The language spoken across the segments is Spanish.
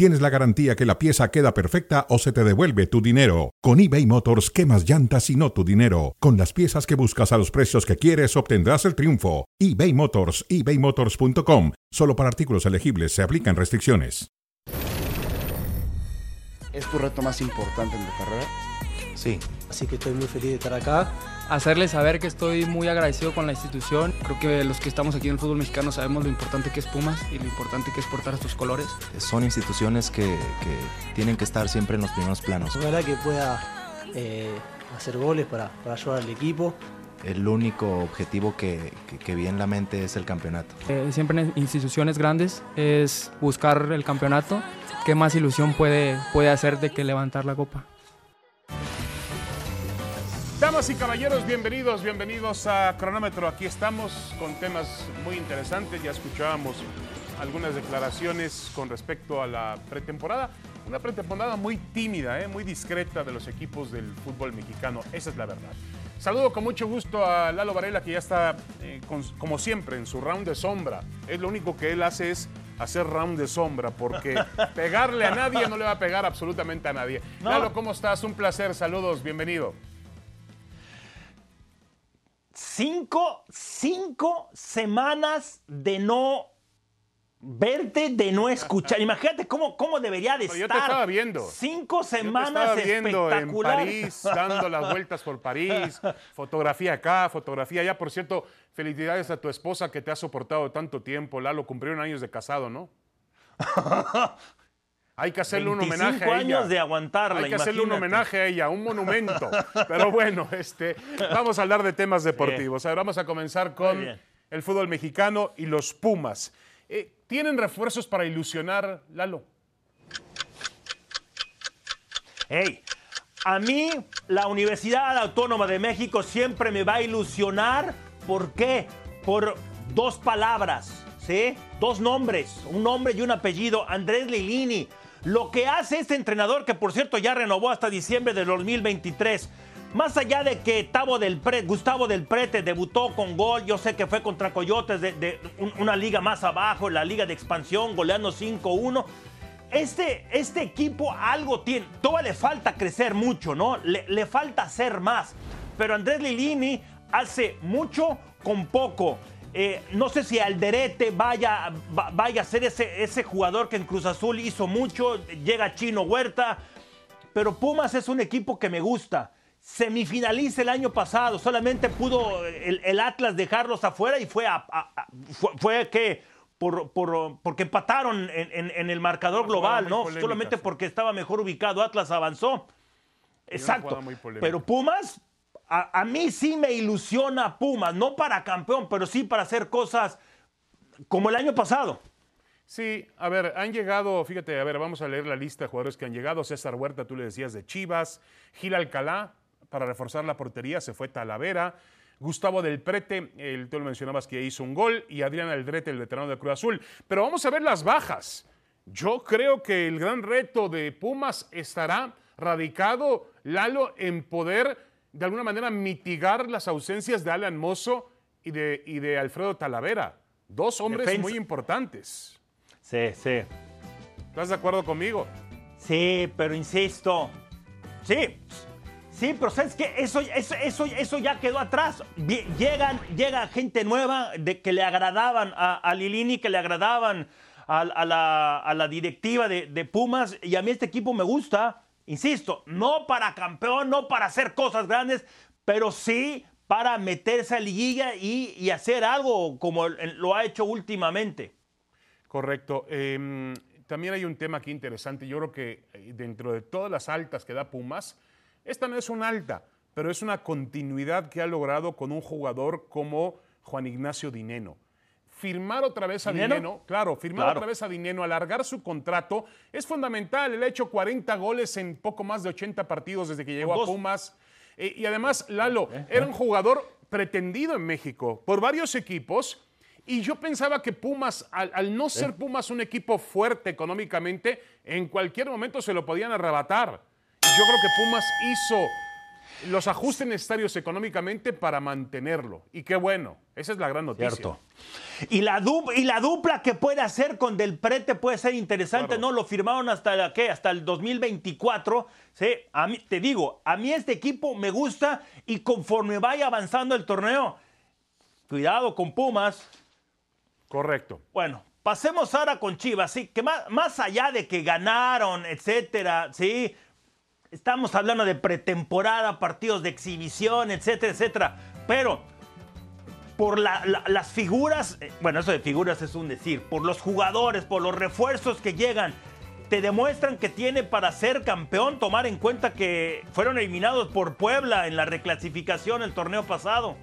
tienes la garantía que la pieza queda perfecta o se te devuelve tu dinero. Con eBay Motors, quemas llantas y no tu dinero. Con las piezas que buscas a los precios que quieres, obtendrás el triunfo. eBay Motors, ebaymotors.com. Solo para artículos elegibles se aplican restricciones. ¿Es tu reto más importante en tu carrera? Sí. Así que estoy muy feliz de estar acá. Hacerles saber que estoy muy agradecido con la institución. Creo que los que estamos aquí en el fútbol mexicano sabemos lo importante que es Pumas y lo importante que es portar estos colores. Son instituciones que, que tienen que estar siempre en los primeros planos. Ojalá que pueda eh, hacer goles para, para ayudar al equipo el único objetivo que, que, que, vi en la mente es el campeonato. Eh, siempre en instituciones grandes es buscar el campeonato. ¿Qué más ilusión puede, puede hacer de que levantar la copa? Damas y caballeros, bienvenidos, bienvenidos a Cronómetro. Aquí estamos con temas muy interesantes. Ya escuchábamos algunas declaraciones con respecto a la pretemporada. Una pretemporada muy tímida, ¿eh? muy discreta de los equipos del fútbol mexicano. Esa es la verdad. Saludo con mucho gusto a Lalo Varela, que ya está, eh, como siempre, en su round de sombra. Es lo único que él hace es hacer round de sombra, porque pegarle a nadie no le va a pegar absolutamente a nadie. No. Lalo, ¿cómo estás? Un placer, saludos, bienvenido. Cinco, cinco semanas de no verte, de no escuchar. Imagínate cómo, cómo debería de Yo estar. te estaba viendo. Cinco semanas Yo te estaba viendo en. París, dando las vueltas por París, fotografía acá, fotografía allá. Por cierto, felicidades a tu esposa que te ha soportado tanto tiempo. Lalo, cumplieron años de casado, ¿no? Hay que hacerle un 25 homenaje a ella. años de aguantarla, Hay que hacerle un homenaje a ella, un monumento. Pero bueno, este, vamos a hablar de temas deportivos. A ver, vamos a comenzar con el fútbol mexicano y los Pumas. Eh, ¿Tienen refuerzos para ilusionar, Lalo? Hey, a mí la Universidad Autónoma de México siempre me va a ilusionar. ¿Por qué? Por dos palabras, ¿sí? Dos nombres, un nombre y un apellido. Andrés Lilini. Lo que hace este entrenador, que por cierto ya renovó hasta diciembre del 2023. Más allá de que Gustavo del Prete debutó con gol, yo sé que fue contra Coyotes de, de un- una liga más abajo, la liga de expansión, goleando 5-1 este, este equipo algo tiene. Todavía le falta crecer mucho, ¿no? Le, falta hacer más. Pero Andrés Lilini hace mucho con poco. Eh, no sé si Alderete vaya, va- vaya a ser ese, ese jugador que en Cruz Azul hizo mucho. Llega Chino Huerta. Pero Pumas es un equipo que me gusta. Semifinaliza el año pasado. Solamente pudo el, el Atlas dejarlos afuera y fue, a, fue, fue que por, por- porque empataron en, en- en el marcador global, ¿no? polémica, Solamente sí. porque estaba mejor ubicado, Atlas avanzó. Exacto. Pero Pumas, a, a mí sí me ilusiona Pumas, no para campeón, pero sí para hacer cosas como el año pasado. Sí, a ver, han llegado, fíjate, a ver, vamos a leer la lista de jugadores que han llegado. César Huerta, tú le decías de Chivas. Gil Alcalá, para reforzar la portería, se fue Talavera. Gustavo del Prete, el, tú lo mencionabas que hizo un gol. Y Adrián Aldrete, el veterano de Cruz Azul. Pero vamos a ver las bajas. Yo creo que el gran reto de Pumas estará radicado, Lalo, en poder de alguna manera mitigar las ausencias de Alan Mozo y de, y de Alfredo Talavera. Dos hombres Defensa. muy importantes. Sí, sí. ¿Estás de acuerdo conmigo? Sí, pero insisto. Sí. Sí, pero ¿sabes qué? Eso, eso, eso, eso ya quedó atrás. Llegan, llega gente nueva de, que le agradaban a, Lilini, que le agradaban a, la, a la directiva de, Pumas. Y a mí este equipo me gusta. Insisto, no para campeón, no para hacer cosas grandes, pero sí para meterse a liguilla y, y hacer algo como lo ha hecho últimamente. Correcto. Eh, también hay un tema aquí interesante. Yo creo que eh, dentro de todas las altas que da Pumas, esta no es una alta, pero es una continuidad que ha logrado con un jugador como Juan Ignacio Dineno. Firmar otra vez a ¿Dineno? Dineno, claro, firmar Claro. otra vez a Dineno, alargar su contrato, es fundamental. Él ha hecho 40 goles en poco más de 80 partidos desde que llegó a. Pumas. Eh, y además, Lalo, era un jugador pretendido en México por varios equipos Y yo pensaba que Pumas, al, al no ser Pumas un equipo fuerte económicamente, en cualquier momento se lo podían arrebatar. Yo creo que Pumas hizo los ajustes necesarios económicamente para mantenerlo. Y qué bueno, esa es la gran noticia. Cierto. Y la, dupla, y la dupla que puede hacer con Del Prete puede ser interesante, Claro. ¿no? Lo firmaron hasta, hasta el 2024. Sí, a mí, te digo, a mí este equipo me gusta y conforme vaya avanzando el torneo, cuidado con Pumas. Correcto. Bueno, pasemos ahora con Chivas, sí, que más, más allá de que ganaron, etcétera, sí, estamos hablando de pretemporada, partidos de exhibición, etcétera, etcétera, pero por la- la- las figuras, eh, bueno, eso de figuras es un decir, por los jugadores, por los refuerzos que llegan, te demuestran que tiene para ser campeón, tomar en cuenta que fueron eliminados por Puebla en la reclasificación el torneo pasado.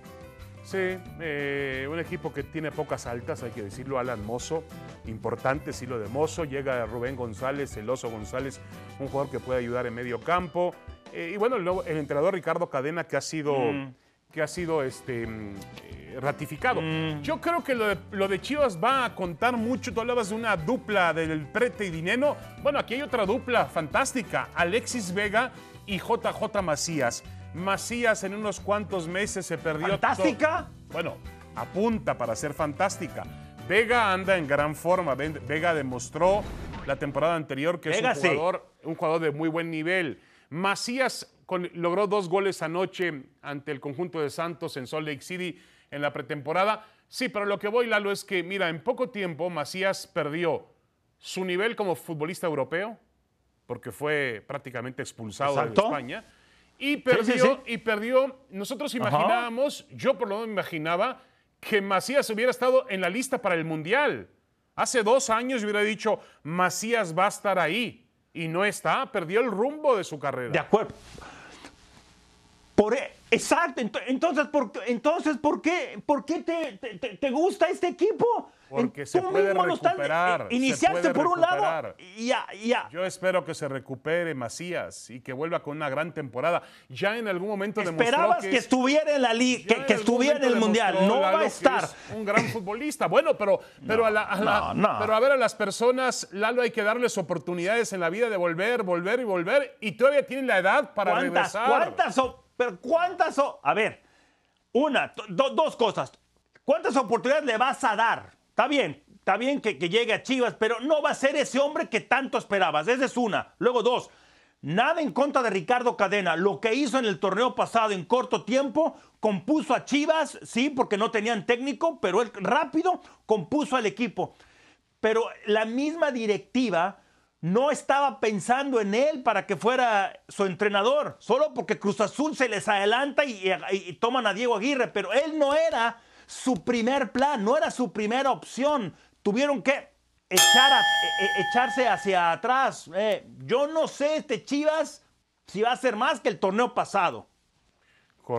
Sí, eh, un equipo que tiene pocas altas, hay que decirlo, Alan Mozo, importante, sí lo de Mozo, llega Rubén González, el Oso González, un jugador que puede ayudar en medio campo, Eh, y bueno, el, el entrenador Ricardo Cadena que ha sido, Mm. que ha sido este, mm, eh, ratificado. Yo creo que lo de, lo de Chivas va a contar mucho, tú hablabas de una dupla del Prete y Dineno, bueno, aquí hay otra dupla fantástica, Alexis Vega y JJ Macías. Macías en unos cuantos meses se perdió. ¿Fantástica? bueno, apunta para ser fantástica. Vega anda en gran forma. Ve- Vega demostró la temporada anterior que Vega es un jugador, un jugador de muy buen nivel. Macías con- logró dos goles anoche ante el conjunto de Santos en Salt Lake City en la pretemporada. Sí, pero lo que voy, Lalo, es que, mira, en poco tiempo Macías perdió su nivel como futbolista europeo, porque fue prácticamente expulsado Exacto. de España. Y perdió, sí, sí. y perdió. Nosotros imaginábamos, yo por lo menos me imaginaba, que Macías hubiera estado en la lista para el Mundial. Hace dos años yo hubiera dicho, Macías va a estar ahí. Y no está, perdió el rumbo de su carrera. De acuerdo. Por, e- exacto. ento- Entonces, ¿por, qué- entonces, ¿por qué, por qué te- te- te gusta este equipo? Porque se puede recuperar, se Iniciaste puede por un lado y ya, ya. Yo espero que se recupere Macías y que vuelva con una gran temporada. Ya en algún momento demostró Esperabas que, es- estuviera en la liga, que, que estuviera en el Mundial. No va a que estar. es un gran futbolista. Bueno, pero, pero, a la- a la- no, no. pero a ver, a las personas, Lalo, hay que darles oportunidades en la vida de volver, volver y volver. Y todavía tienen la edad para ¿Cuántas? regresar. ¿Cuántas? o- pero ¿Cuántas? o- a ver, una, do- dos cosas. ¿Cuántas oportunidades le vas a dar? Está bien, está bien que, llegue a Chivas, pero no va a ser ese hombre que tanto esperabas. Esa es una. Luego, dos. Nada en contra de Ricardo Cadena. Lo que hizo en el torneo pasado en corto tiempo, compuso a Chivas, sí, porque no tenían técnico, pero él rápido compuso al equipo. Pero la misma directiva no estaba pensando en él para que fuera su entrenador, solo porque Cruz Azul se les adelanta y toman a Diego Aguirre, pero él no era su primer plan, no era su primera opción. Tuvieron que echar a- e- e- echarse hacia atrás. Eh, yo no sé, este Chivas, si va a ser más que el torneo pasado.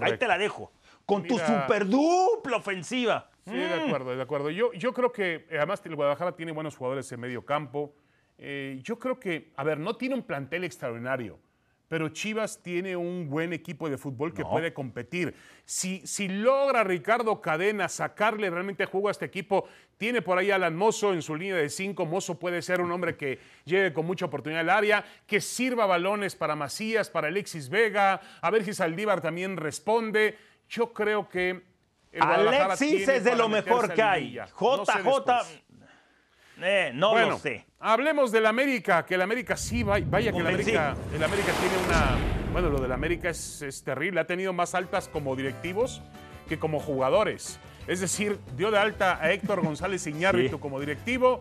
Ahí te la dejo. Con tu super dupla ofensiva. Sí, de acuerdo, de acuerdo. Yo, yo creo que eh, además el Guadalajara tiene buenos jugadores en medio campo. Eh, yo creo que, a ver, no tiene un plantel extraordinario, pero Chivas tiene un buen equipo de fútbol que puede competir. Si, si logra Ricardo Cadena sacarle realmente juego a este equipo, tiene por ahí a Alan Mozo en su línea de cinco. Mozo puede ser un hombre que llegue con mucha oportunidad al área, que sirva balones para Macías, para Alexis Vega, a ver si Saldívar también responde. Yo creo que el Alexis es de lo mejor que hay. liguilla. No sé JJ. Eh, no bueno, lo sé. hablemos del América, que el América sí, vaya, vaya que el. América, el América tiene una... Bueno, lo del América es, es terrible, ha tenido más altas como directivos que como jugadores. Es decir, dio de alta a Héctor González Iñárritu Sí. como directivo,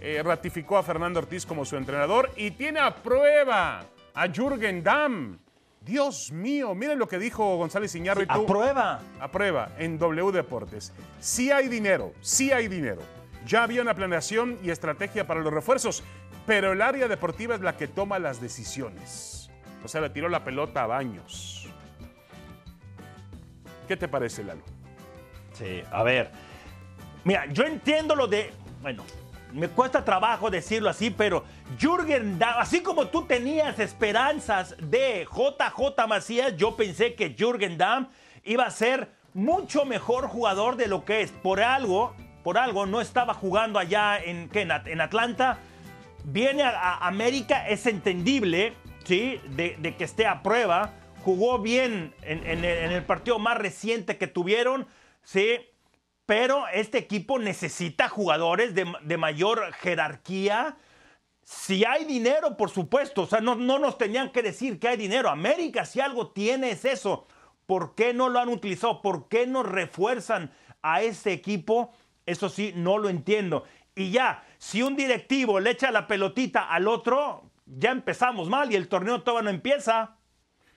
eh, ratificó a Fernando Ortiz como su entrenador y tiene a prueba a Jürgen Damm. Dios mío, miren lo que dijo González Iñárritu. Aprueba. A prueba en W Deportes. Sí hay dinero, sí hay dinero. Ya había una planeación y estrategia para los refuerzos, pero el área deportiva es la que toma las decisiones. O sea, le tiró la pelota a Baños. ¿Qué te parece, Lalo? Sí, a ver. Mira, yo entiendo lo de. Bueno, me cuesta trabajo decirlo así, pero Jürgen Damm, así como tú tenías esperanzas de JJ Macías, yo pensé que Jürgen Damm iba a ser mucho mejor jugador de lo que es. Por algo, por algo no estaba jugando allá en, ¿qué? en, At- en Atlanta. Viene a, América, es entendible, ¿sí? De, que esté a prueba. Jugó bien en, en el, en el partido más reciente que tuvieron, ¿sí? Pero este equipo necesita jugadores de, de mayor jerarquía. Si hay dinero, por supuesto, o sea, no, no nos tenían que decir que hay dinero. América, si algo tiene, es eso. ¿Por qué no lo han utilizado? ¿Por qué no refuerzan a este equipo? Eso sí, no lo entiendo. Y ya, si un directivo le echa la pelotita al otro, ya empezamos mal y el torneo todavía no empieza.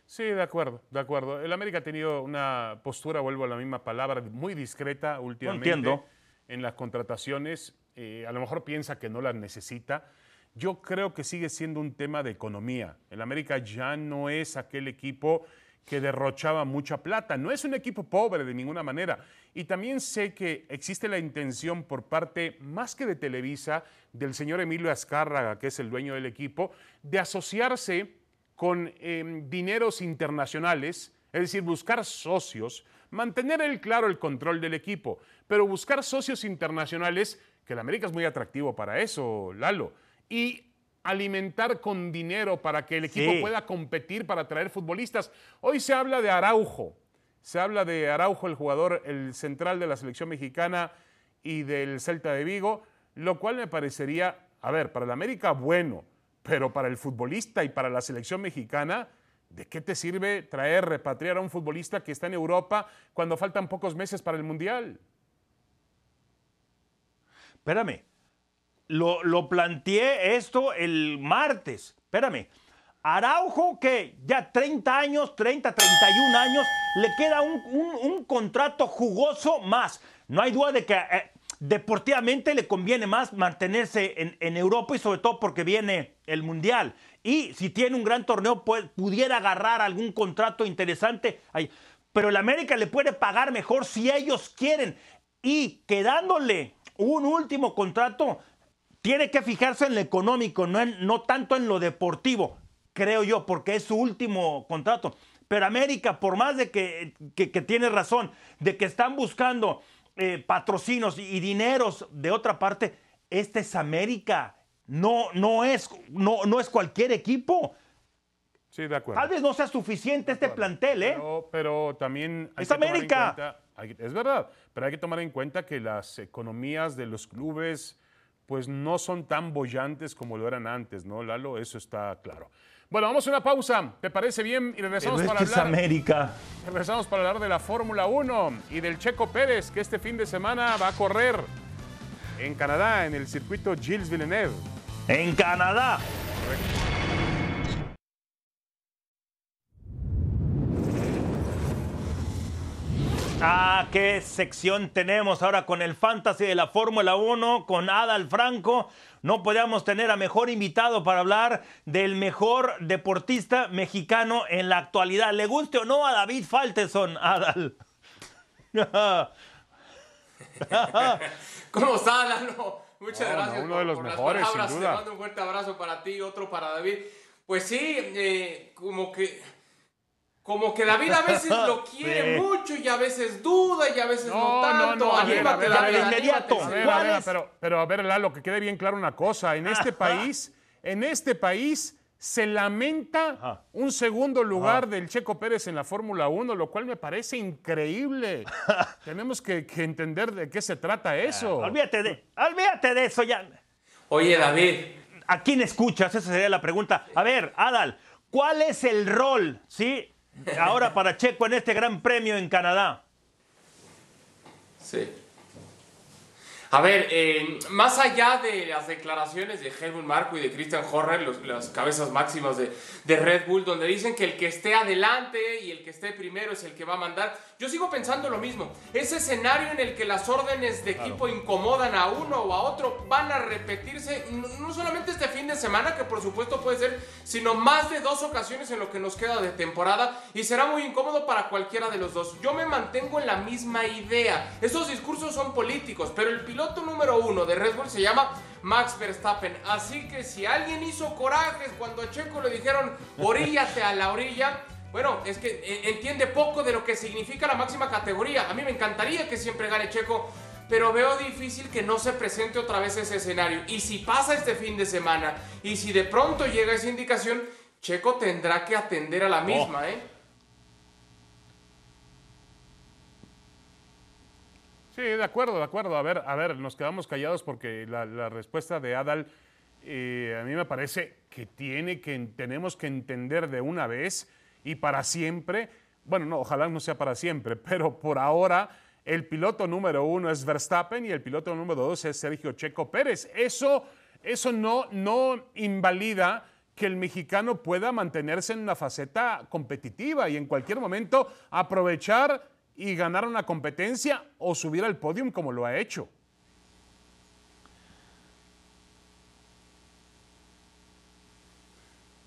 Sí, de acuerdo, de acuerdo. El América ha tenido una postura, vuelvo a la misma palabra, muy discreta últimamente entiendo. en las contrataciones. Eh, a lo mejor piensa que no las necesita. Yo creo que sigue siendo un tema de economía. El América ya no es aquel equipo que derrochaba mucha plata. No es un equipo pobre de ninguna manera. Y también sé que existe la intención por parte, más que de Televisa, del señor Emilio Azcárraga, que es el dueño del equipo, de asociarse con eh, dineros internacionales, es decir, buscar socios, mantener el claro el control del equipo, pero buscar socios internacionales, que el América es muy atractivo para eso, Lalo, y alimentar con dinero para que el equipo Sí. pueda competir para traer futbolistas. Hoy se habla de Araujo, se habla de Araujo, el jugador, el central de la selección mexicana y del Celta de Vigo, lo cual me parecería, a ver, para el América bueno, pero para el futbolista y para la selección mexicana, ¿de qué te sirve traer, repatriar a un futbolista que está en Europa cuando faltan pocos meses para el Mundial? Espérame. Lo, lo planteé esto el martes. Espérame. Araujo, que ya 30 años, 30, 31 años, le queda un, un- contrato jugoso más. No hay duda de que eh, deportivamente le conviene más mantenerse en, en Europa y sobre todo porque viene el Mundial. Y si tiene un gran torneo, pudiera agarrar algún contrato interesante. ahí. Pero el América le puede pagar mejor si ellos quieren. Y quedándole un último contrato, tiene que fijarse en lo económico, no, en- no tanto en lo deportivo, creo yo, porque es su último contrato. Pero América, por más de que, que, que tiene razón, de que están buscando eh, patrocinos y, y dineros de otra parte, este es América. No, no, es, no, no es cualquier equipo. Sí, de acuerdo. Tal vez no sea suficiente este plantel, ¿eh? Pero, pero también hay Es que tomar en América. cuenta- hay- es verdad, pero hay que tomar en cuenta que las economías de los clubes pues no son tan bollantes como lo eran antes, ¿no, Lalo? Eso está claro. Bueno, vamos a una pausa. ¿Te parece bien? Y regresamos Pero para hablar. América. Regresamos para hablar de la Fórmula 1 y del Checo Pérez, que este fin de semana va a correr en Canadá, en el circuito Gilles Villeneuve. En Canadá. Ah, qué sección tenemos ahora con el Fantasy de la Fórmula 1, con Adal Franco. No podíamos tener a mejor invitado para hablar del mejor deportista mexicano en la actualidad. ¿Le guste o no a David Falteson, Adal? ¿Cómo está, Lalo? Muchas no, gracias uno de los mejores, sin duda. Te mando un fuerte abrazo para ti, otro para David. Pues sí, eh, como que... Como que David a veces lo quiere Sí. mucho y a veces duda y a veces no, No, no, tanto. no, a ver, a Anímate, ver, a David, ver, anímate, inmediato. sí. A ver, a ¿Cuál ver, es? pero, pero a ver, Lalo, que quede bien claro una cosa. En este país, en este país se lamenta Ajá. un segundo lugar del Checo Pérez en la Fórmula 1, lo cual me parece increíble. Tenemos que, que entender de qué se trata eso. olvídate, de, olvídate de eso ya. Oye, David, ¿A quién escuchas? Esa sería la pregunta. A ver, Adal, ¿cuál es el rol, sí? Ahora para Checo en este gran premio en Canadá. Sí. A ver, eh, más allá de las declaraciones de Helmut Marko y de Christian Horner, los- las cabezas máximas de, de Red Bull, donde dicen que el que esté adelante y el que esté primero es el que va a mandar, yo sigo pensando lo mismo. Ese escenario en el que las órdenes de equipo incomodan a uno o a otro van a repetirse, no, no solamente este fin de semana, que por supuesto puede ser, sino más de dos ocasiones en lo que nos queda de temporada y será muy incómodo para cualquiera de los dos. Yo me mantengo en la misma idea. Estos discursos son políticos, pero el piloto número uno de Red Bull se llama Max Verstappen. Así que si alguien hizo corajes cuando a Checo le dijeron oríllate a la orilla, bueno, es que eh, entiende poco de lo que significa la máxima categoría. A mí me encantaría que siempre gane Checo. pero veo difícil que no se presente otra vez ese escenario. Y si pasa este fin de semana, y si de pronto llega esa indicación, Checo tendrá que atender a la misma, ¿eh? Sí, de acuerdo, de acuerdo. A ver, a ver, nos quedamos callados porque la, la respuesta de Adal eh, a mí me parece que tiene que tenemos que entender de una vez y para siempre. Bueno, no, ojalá no sea para siempre, pero por ahora el piloto número uno es Verstappen y el piloto número dos es Sergio Checo Pérez. Eso, eso no, no invalida que el mexicano pueda mantenerse en una faceta competitiva y en cualquier momento aprovechar y ganar una competencia o subir al podium como lo ha hecho.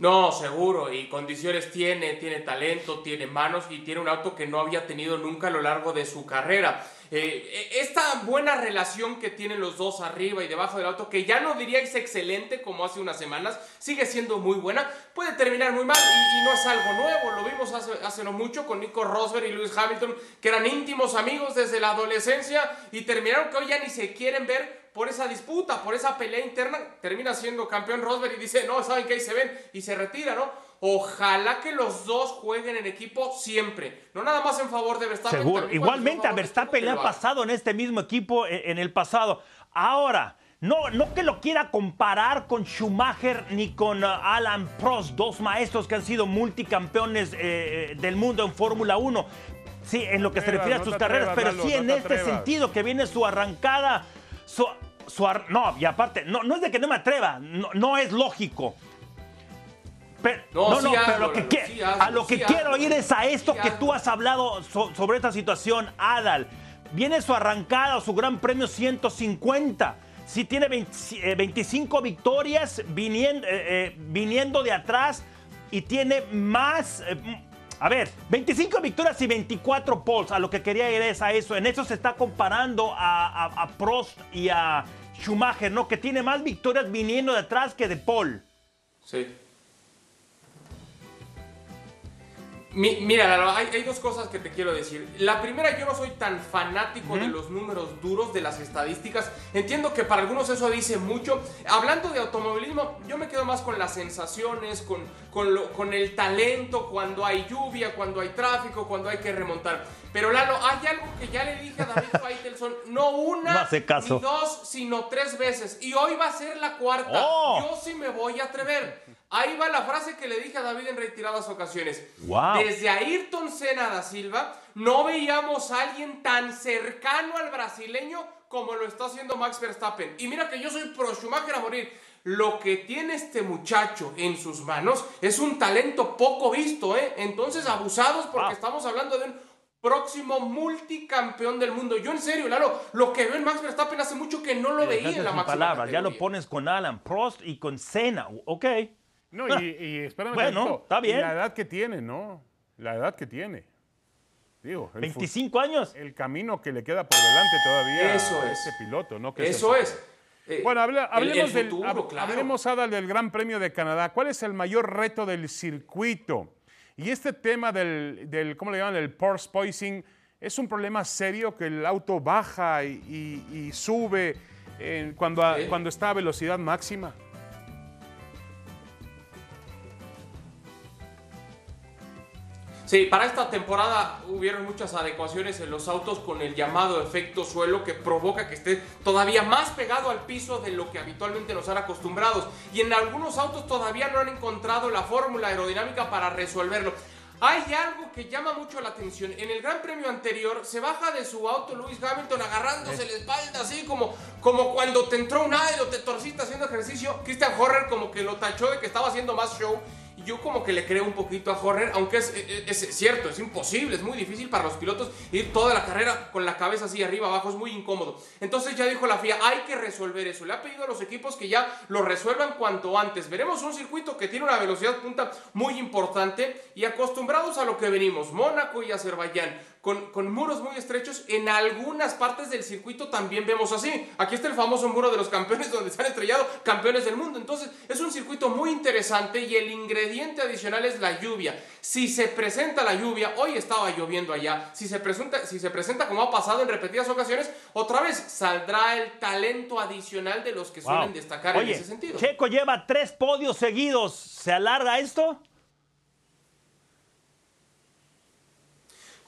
No, seguro, y condiciones tiene, tiene talento, tiene manos y tiene un auto que no había tenido nunca a lo largo de su carrera. Eh, esta buena relación que tienen los dos arriba y debajo del auto, que ya no diría es excelente como hace unas semanas, sigue siendo muy buena, puede terminar muy mal y, no es algo nuevo. Lo vimos hace, hace no mucho con Nico Rosberg y Lewis Hamilton, que eran íntimos amigos desde la adolescencia y terminaron que hoy ya ni se quieren ver por esa disputa, por esa pelea interna, termina siendo campeón Rosberg y dice, no, saben que ahí se ven y se retira, ¿no? Ojalá que los dos jueguen en equipo siempre, no nada más en favor de Verstappen. Seguro, igualmente a Verstappen le ha pasado en este mismo equipo eh, en el pasado. Ahora, no, no que lo quiera comparar con Schumacher ni con uh, Alan Prost, dos maestros que han sido multicampeones eh, eh, del mundo en Fórmula 1. Sí, en lo que se refiere a sus carreras, pero sí en este sentido que viene su arrancada no, y aparte, no, no es de que no me atreva, no, es lógico. Pero, no, no, pero lo que a lo que quiero ir es a esto que tú has hablado sobre esta situación, Adal. Viene su arrancada, su gran premio 150. Si tiene 25 eh, victorias viniendo, eh, eh, viniendo de atrás y tiene más, a ver, 25 victorias y 24 poles. A lo que quería ir es a eso. En eso se está comparando a, Prost y a Schumacher, ¿no? Que tiene más victorias viniendo de atrás que de Paul. Sí. Mira, hay, dos cosas que te quiero decir. La primera, yo no soy tan fanático de los números duros, de las estadísticas. Entiendo que para algunos eso dice mucho. Hablando de automovilismo, yo me quedo más con las sensaciones, con, con, lo, con el talento, cuando hay lluvia, cuando hay tráfico, cuando hay que remontar. Pero Lalo, hay algo que ya le dije a David Faitelson, no una, ni dos, sino tres veces. Y hoy va a ser la cuarta. Oh. Yo sí me voy a atrever. Ahí va la frase que le dije a David en retiradas ocasiones. Desde Ayrton Senna da Silva no veíamos a alguien tan cercano al brasileño como lo está haciendo Max Verstappen. Y mira que yo soy pro Schumacher a morir. Lo que tiene este muchacho en sus manos es un talento poco visto, ¿eh? Entonces abusados porque estamos hablando de un próximo multicampeón del mundo. Yo en serio, Lalo, lo que veo en Max Verstappen hace mucho que no lo veía en la máxima palabras, Ya lo pones con Alan Prost y con Senna, ok. No, y, y espérame. Bueno, está bien. La edad que tiene, ¿no? La edad que tiene. Digo, 25 años. El camino que le queda por delante todavía Eso a es. ese piloto, ¿no? Eso es. Eh, bueno, hablemos, del, hablemos, Adal, del Gran Premio de Canadá. ¿Cuál es el mayor reto del circuito? Y este tema del, del ¿cómo le llaman? El Porsche Poising, ¿es un problema serio que el auto baja y, sube cuando, cuando está a velocidad máxima? Sí, para esta temporada hubieron muchas adecuaciones en los autos con el llamado efecto suelo que provoca que esté todavía más pegado al piso de lo que habitualmente nos han acostumbrados. Y en algunos autos todavía no han encontrado la fórmula aerodinámica para resolverlo. Hay algo que llama mucho la atención. En el Gran Premio anterior se baja de su auto Lewis Hamilton agarrándose la espalda así como, como cuando te entró un aire o te torciste haciendo ejercicio. Christian Horner como que lo tachó de que estaba haciendo más show yo como que le creo un poquito a Horner, aunque es, es, cierto, es imposible, es muy difícil para los pilotos ir toda la carrera con la cabeza así arriba, abajo, es muy incómodo. Entonces ya dijo la FIA, hay que resolver eso. Le ha pedido a los equipos que ya lo resuelvan cuanto antes. Veremos un circuito que tiene una velocidad punta muy importante y acostumbrados a lo que venimos, Mónaco y Azerbaiyán con, con muros muy estrechos. En algunas partes del circuito también vemos así. Aquí está el famoso muro de los campeones donde se han estrellado campeones del mundo. Entonces es un circuito muy interesante y el ingrediente adicional es la lluvia. Si se presenta la lluvia, hoy estaba lloviendo allá, si se presenta, si se presenta como ha pasado en repetidas ocasiones, otra vez saldrá el talento adicional de los que suelen destacar Oye, en ese sentido. Checo lleva tres podios seguidos. ¿Se alarga esto?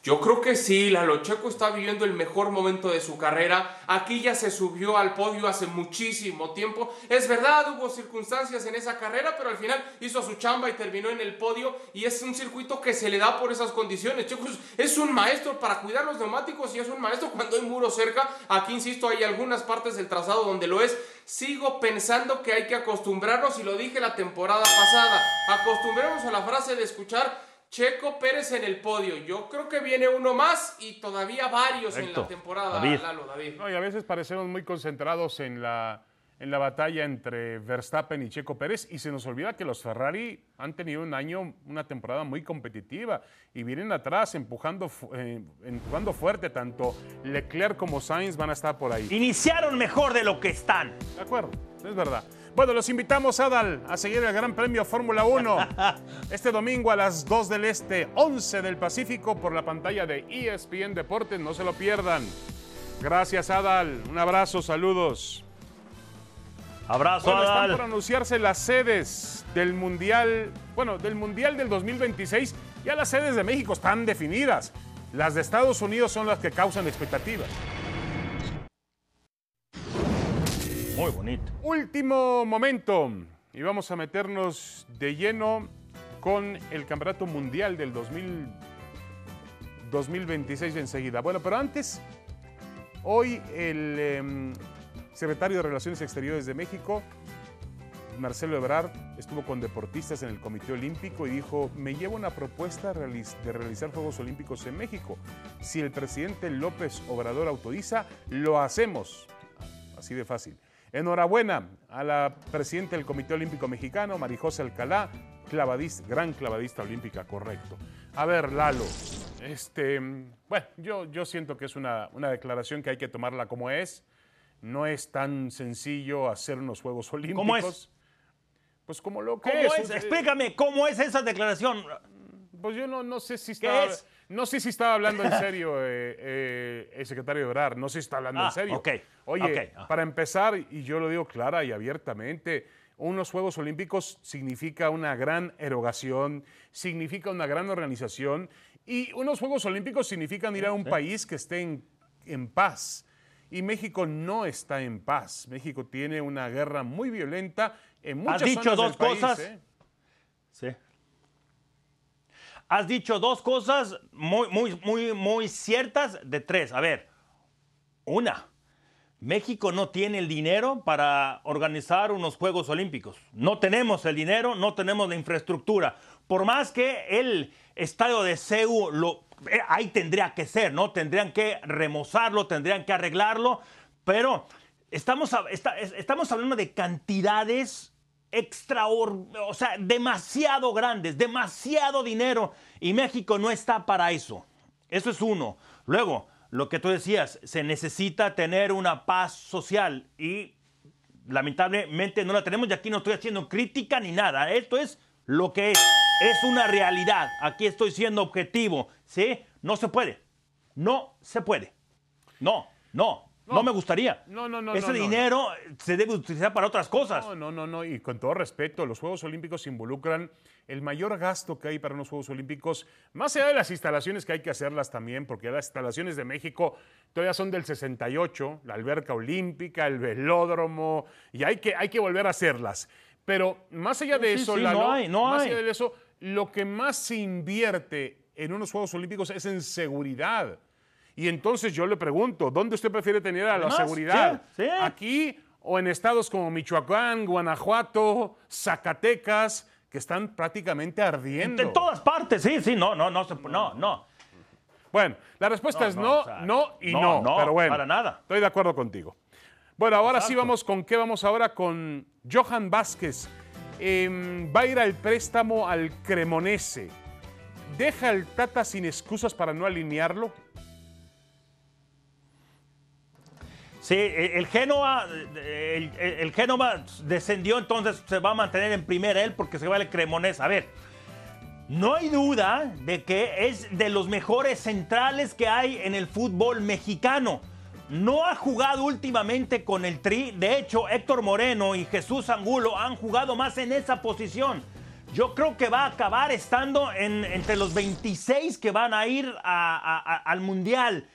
Yo creo que sí, Lalo Checo está viviendo el mejor momento de su carrera. Aquí ya se subió al podio hace muchísimo tiempo. Es verdad, hubo circunstancias en esa carrera, pero al final hizo su chamba y terminó en el podio. Y es un circuito que se le da por esas condiciones. Checo es- un maestro para cuidar los neumáticos y es un maestro cuando hay muro cerca. Aquí, insisto, hay algunas partes del trazado donde lo es. Sigo pensando que hay que acostumbrarnos, y lo dije la temporada pasada, acostumbremos a la frase de escuchar Checo Pérez en el podio. Yo creo que viene uno más y todavía varios en Correcto. la temporada, David. Lalo, David. No, y a veces parecemos muy concentrados en la, en la batalla entre Verstappen y Checo Pérez y se nos olvida que los Ferrari han tenido un año, una temporada muy competitiva y vienen atrás empujando, eh, empujando fuerte. Tanto Leclerc como Sainz van a estar por ahí. Iniciaron mejor de lo que están. De acuerdo, es verdad. Bueno, los invitamos, Adal, a seguir el Gran Premio Fórmula 1 este domingo a las 2 del Este, 11 del Pacífico, por la pantalla de ESPN Deportes. No se lo pierdan. Gracias, Adal. Un abrazo, saludos. Abrazo, Bueno, están Adal. por anunciarse las sedes del Mundial, bueno, del Mundial del 2026. Ya las sedes de México están definidas. Las de Estados Unidos son las que causan expectativas. Muy bonito. Último momento. Y vamos a meternos de lleno con el Campeonato Mundial del 2000 2026 enseguida. Bueno, pero antes, hoy el em, secretario de Relaciones Exteriores de México, Marcelo Ebrard, estuvo con deportistas en el Comité Olímpico y dijo, me llevo una propuesta de realizar Juegos Olímpicos en México. Si el presidente López Obrador autoriza, lo hacemos. Así de fácil. Enhorabuena a la presidenta del Comité Olímpico Mexicano, Marijose Alcalá, clavadista, gran clavadista olímpica, correcto. A ver, Lalo, este, bueno, yo, yo siento que es una, una declaración que hay que tomarla como es. No es tan sencillo hacer unos Juegos Olímpicos. ¿Cómo es? Pues como lo que ¿Cómo es. es? Explícame, ¿cómo es esa declaración? Pues yo no, no sé si ¿Qué estaba, es? No sé si estaba hablando en serio eh, eh, el secretario de Obrar, no sé si está hablando Ah, en serio. ok, Oye, ah. para empezar, y yo lo digo clara y abiertamente, unos Juegos Olímpicos significa una gran erogación, significa una gran organización, y unos Juegos Olímpicos significan ir a un país que esté en, en paz. Y México no está en paz. México tiene una guerra muy violenta en muchas dicho zonas dos del país, cosas. ¿eh? Sí. Has dicho dos cosas muy, muy, muy, muy ciertas de tres. A ver, una, México no tiene el dinero para organizar unos Juegos Olímpicos. No tenemos el dinero, no tenemos la infraestructura. Por más que el estadio de CEU lo, eh, ahí tendría que ser, ¿no? Tendrían que remozarlo, tendrían que arreglarlo, pero estamos, estamos hablando de cantidades extraordinarias, o sea, demasiado grandes, demasiado dinero, y México no está para eso. Eso es uno. Luego, lo que tú decías, se necesita tener una paz social y lamentablemente no la tenemos y aquí no estoy haciendo crítica ni nada. Esto es lo que es. Es una realidad. Aquí estoy siendo objetivo. ¿Sí? No se puede. No se puede. No, no. No, No. me gustaría. No, no, no, Ese no, no, dinero se debe utilizar para otras cosas. No, no, no, no, y con todo respeto, los Juegos Olímpicos involucran el mayor gasto que hay para unos Juegos Olímpicos, más allá de las instalaciones que hay que hacerlas también, porque las instalaciones de México todavía son del 68, la alberca olímpica, el velódromo, y hay que, hay que volver a hacerlas. Pero más allá de Sí, eso, sí, Lalo, no hay, más hay. allá de eso, lo que más se invierte en unos Juegos Olímpicos es en seguridad. Y entonces yo le pregunto, ¿dónde usted prefiere tener a la seguridad? sí, sí. ¿Aquí o en estados como Michoacán, Guanajuato, Zacatecas, que están prácticamente ardiendo? En todas partes, sí, sí, no, no, no, no, no. Bueno, la respuesta No, es no, no, o sea, no y no, no, no, pero bueno. para nada. Estoy de acuerdo contigo. Bueno, ahora sí vamos con qué vamos ahora con Johan Vázquez. Em, va a ir al préstamo al Cremonese. ¿Deja el Tata sin excusas para no alinearlo? Sí, el Génova, el, el descendió, entonces se va a mantener en primera él porque se va el Cremonés. A ver, no hay duda de que es de los mejores centrales que hay en el fútbol mexicano. No ha jugado últimamente con el Tri. De hecho, Héctor Moreno y Jesús Angulo han jugado más en esa posición. Yo creo que va a acabar estando entre los 26 que van a ir al Mundial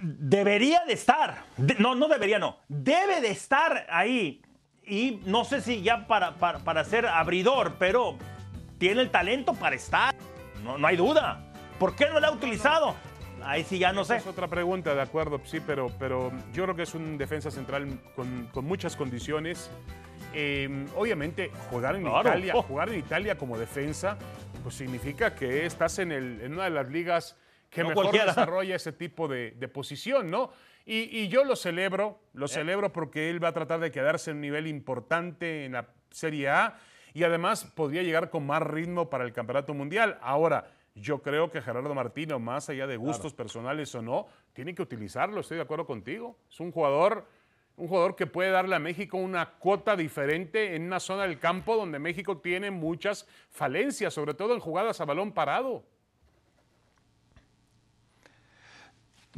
debería de estar, no, no debería, no, debe de estar ahí. Y no sé si ya para, para, ser abridor, pero tiene el talento para estar. No, no hay duda. ¿Por qué no lo ha utilizado? Ahí sí ya no sé. Es otra pregunta, de acuerdo, sí, pero, pero yo creo que es un defensa central con, muchas condiciones. Em, obviamente, jugar en Italia, jugar en Italia como defensa, pues significa que estás en, el, en una de las ligas que mejor desarrolla ese tipo de, posición, ¿no? Y, yo lo celebro, lo celebro porque él va a tratar de quedarse en un nivel importante en la Serie A y además podría llegar con más ritmo para el Campeonato Mundial. Ahora, yo creo que Gerardo Martino, más allá de gustos personales o no, tiene que utilizarlo, estoy de acuerdo contigo. Es un jugador, un jugador que puede darle a México una cuota diferente en una zona del campo donde México tiene muchas falencias, sobre todo en jugadas a balón parado.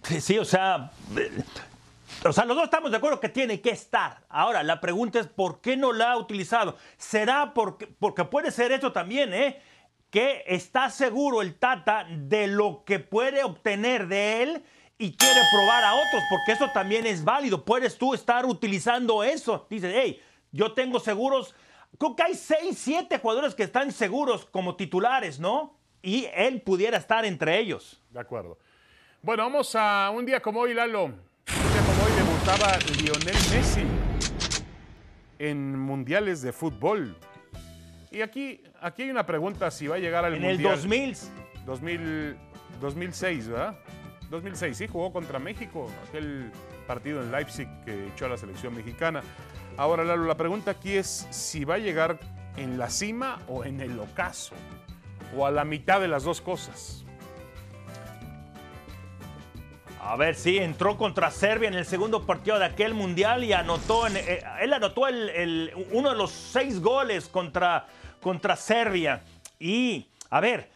Sí, o sea, o sea, los dos estamos de acuerdo que tiene que estar. Ahora, la pregunta es ¿por qué no la ha utilizado? ¿Será porque, porque puede ser esto también, eh? Que está seguro el Tata de lo que puede obtener de él y quiere probar a otros, porque eso también es válido. Puedes tú estar utilizando eso. Dices, hey, yo tengo seguros. Creo que hay seis, siete jugadores que están seguros como titulares, ¿no? Y él pudiera estar entre ellos. De acuerdo. Bueno, vamos a un día como hoy, Lalo. Un día como hoy debutaba Lionel Messi en mundiales de fútbol. Y aquí, aquí hay una pregunta si va a llegar al en mundial. En el 2000. 2000. 2006, ¿verdad? 2006, sí, jugó contra México, aquel partido en Leipzig que echó a la selección mexicana. Ahora, Lalo, la pregunta aquí es si va a llegar en la cima o en el ocaso, o a la mitad de las dos cosas. A ver, sí, entró contra Serbia en el segundo partido de aquel mundial y anotó, en, eh, él anotó el, uno de los seis goles contra, contra Serbia. Y, a ver,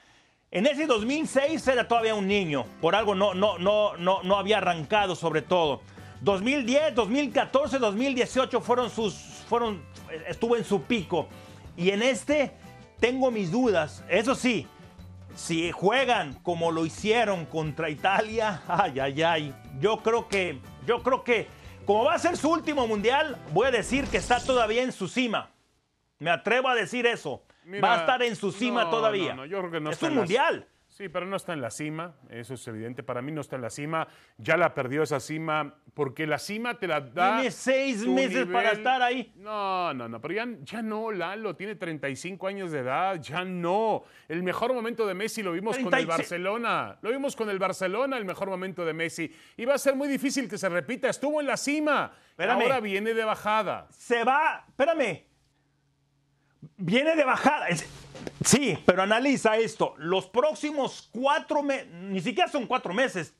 en ese 2006 era todavía un niño, por algo no, no, no, no, no había arrancado sobre todo. 2010, 2014, 2018 fueron sus, fueron, estuvo en su pico. Y en este tengo mis dudas. Eso sí, si juegan como lo hicieron contra Italia, ay, ay, ay. Yo creo que, yo creo que, como va a ser su último mundial, voy a decir que está todavía en su cima. Me atrevo a decir eso. va a estar en su cima todavía. yo creo que no es un mundial. Sí, pero no está en la cima, eso es evidente. Para mí no está en la cima. Ya la perdió esa cima, porque la cima te la da. Tiene seis meses para estar ahí. No, no, no, pero ya, ya, no, Lalo, tiene 35 años de edad, ya no. El mejor momento de Messi lo vimos con el Barcelona. Lo vimos con el Barcelona, el mejor momento de Messi. Y va a ser muy difícil que se repita. Estuvo en la cima. Ahora viene de bajada. Se va, espérame. Viene de bajada. Sí, pero analiza esto. Los próximos cuatro meses, ni siquiera son cuatro meses,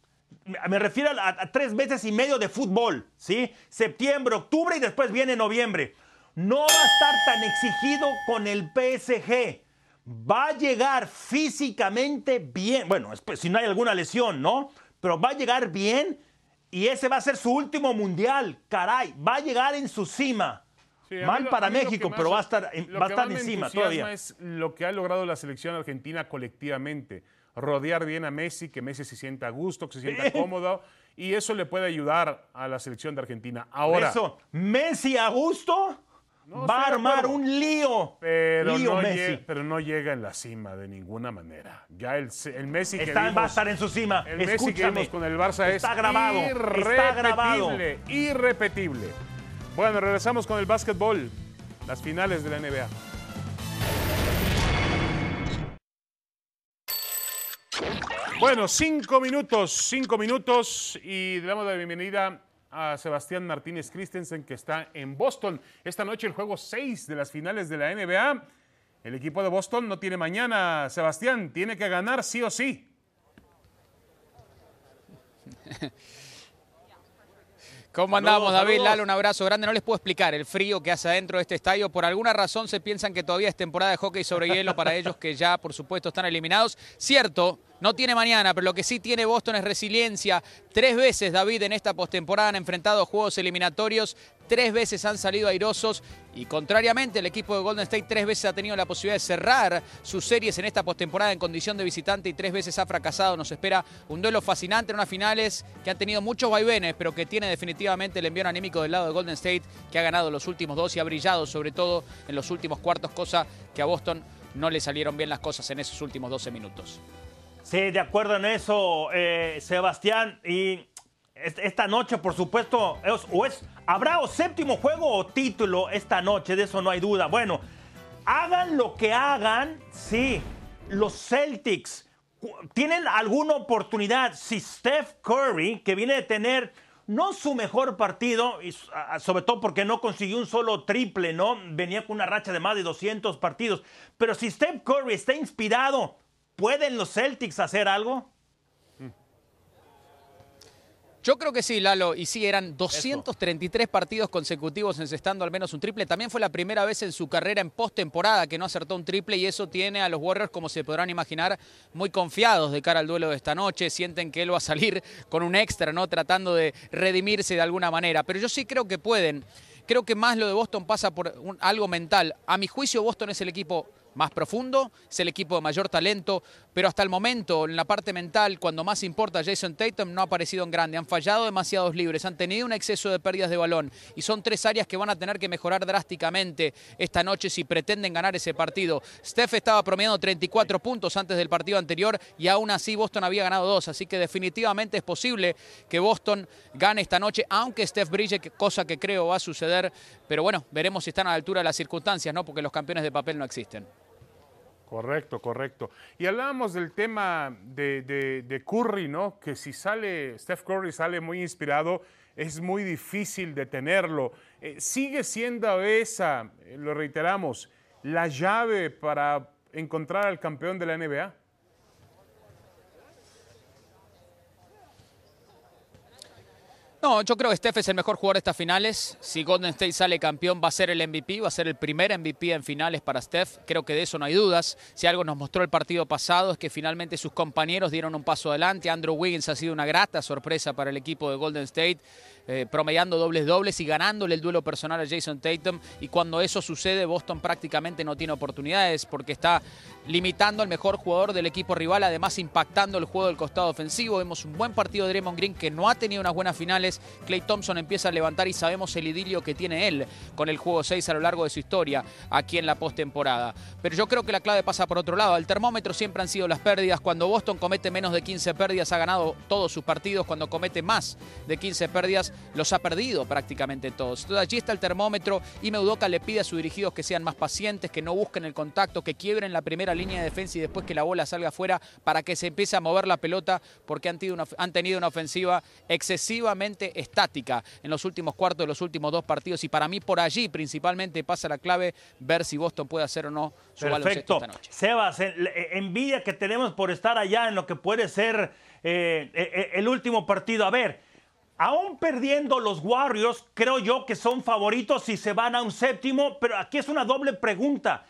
me refiero a, tres meses y medio de fútbol, ¿sí? Septiembre, octubre y después viene noviembre. No va a estar tan exigido con el PSG. Va a llegar físicamente bien. Bueno, si no hay alguna lesión, ¿no? Pero va a llegar bien y ese va a ser su último mundial. Caray, va a llegar en su cima. Mal para México, pero va a estar, va a estar encima todavía. es lo que ha logrado la selección argentina colectivamente. Rodear bien a Messi, que Messi se sienta a gusto, que se sienta cómodo. Y eso le puede ayudar a la selección de Argentina. Ahora. Eso, Messi a gusto. va a armar un lío. Pero, no Llega, pero no llega en la cima de ninguna manera. Ya el, Messi que está, Va a estar en su cima. El Messi que vimos con el Barça está es grabado, irrepetible. Está grabado. Irrepetible. Bueno, regresamos con el básquetbol, las finales de la NBA. Bueno, cinco minutos, cinco minutos y damos la bienvenida a Sebastián Martínez Christensen que está en Boston. Esta noche el juego 6 de las finales de la NBA. El equipo de Boston no tiene mañana. Sebastián, tiene que ganar sí o sí. ¿Cómo Saludos, andamos, David? saludos. Lalo, un abrazo grande. No les puedo explicar el frío que hace adentro de este estadio. Por alguna razón se piensan que todavía es temporada de hockey sobre hielo para ellos que ya, por supuesto, están eliminados. Cierto, no tiene mañana, pero lo que sí tiene Boston es resiliencia. Tres veces, David, en esta postemporada han enfrentado juegos eliminatorios. Tres veces han salido airosos y contrariamente el equipo de Golden State tres veces ha tenido la posibilidad de cerrar sus series en esta postemporada en condición de visitante y tres veces ha fracasado. Nos espera un duelo fascinante en unas finales que han tenido muchos vaivenes, pero que tiene definitivamente el envío anímico del lado de Golden State, que ha ganado los últimos dos y ha brillado sobre todo en los últimos cuartos, cosa que a Boston no le salieron bien las cosas en esos últimos 12 minutos. Sí, de acuerdo en eso, eh, Sebastián. Y esta noche, por supuesto, habrá o séptimo juego o título esta noche, de eso no hay duda. Bueno, hagan lo que hagan, sí, los Celtics tienen alguna oportunidad. Si Steph Curry, que viene de tener no su mejor partido, y sobre todo porque no consiguió un solo triple, ¿no? Venía con una racha de más de 200 partidos. Pero si Steph Curry está inspirado, ¿pueden los Celtics hacer algo? Yo creo que sí, Lalo, y sí, eran 233 partidos consecutivos encestando al menos un triple. También fue la primera vez en su carrera en postemporada que no acertó un triple y eso tiene a los Warriors, como se podrán imaginar, muy confiados de cara al duelo de esta noche. Sienten que él va a salir con un extra, ¿no? Tratando de redimirse de alguna manera. Pero yo sí creo que pueden. Creo que más lo de Boston pasa por un- algo mental. A mi juicio, Boston es el equipo más profundo, es el equipo de mayor talento, pero hasta el momento, en la parte mental, cuando más importa, Jason Tatum no ha aparecido en grande, han fallado demasiados libres, han tenido un exceso de pérdidas de balón y son tres áreas que van a tener que mejorar drásticamente esta noche si pretenden ganar ese partido. Steph estaba promediando 34 puntos antes del partido anterior y aún así Boston había ganado dos, así que definitivamente es posible que Boston gane esta noche, aunque Steph brille, cosa que creo va a suceder, pero bueno, veremos si están a la altura de las circunstancias, ¿no? Porque los campeones de papel no existen. Correcto, correcto. Y hablábamos del tema de, de- de Curry, ¿no? Que si sale, Steph Curry sale muy inspirado, es muy difícil detenerlo. Eh, sigue siendo esa, eh, lo reiteramos, la llave para encontrar al campeón de la NBA. No, yo creo que Steph es el mejor jugador de estas finales. Si Golden State sale campeón, va a ser el MVP, va a ser el primer MVP en finales para Steph. Creo que de eso no hay dudas. Si algo nos mostró el partido pasado es que finalmente sus compañeros dieron un paso adelante. Andrew Wiggins ha sido una grata sorpresa para el equipo de Golden State, eh, promediando dobles dobles y ganándole el duelo personal a Jason Tatum. Y cuando eso sucede, Boston prácticamente no tiene oportunidades porque está limitando al mejor jugador del equipo rival, además impactando el juego del costado ofensivo. Vemos un buen partido de Draymond Green que no ha tenido unas buenas finales. Clay Thompson empieza a levantar y sabemos el idilio que tiene él con el juego 6 a lo largo de su historia aquí en la postemporada. Pero yo creo que la clave pasa por otro lado. El termómetro siempre han sido las pérdidas. Cuando Boston comete menos de 15 pérdidas, ha ganado todos sus partidos. Cuando comete más de 15 pérdidas, los ha perdido prácticamente todos. Entonces allí está el termómetro y Meudoka le pide a sus dirigidos que sean más pacientes, que no busquen el contacto, que quiebren la primera línea de defensa y después que la bola salga afuera para que se empiece a mover la pelota porque han tenido una, han tenido una ofensiva excesivamente estática en los últimos cuartos de los últimos dos partidos y para mí por allí principalmente pasa la clave ver si Boston puede hacer o no su baloncesto Perfecto. esta noche. Sebas, eh, envidia que tenemos por estar allá en lo que puede ser eh, eh, el último partido. A ver, aún perdiendo los Warriors, creo yo que son favoritos si se van a un séptimo, pero aquí es una doble pregunta.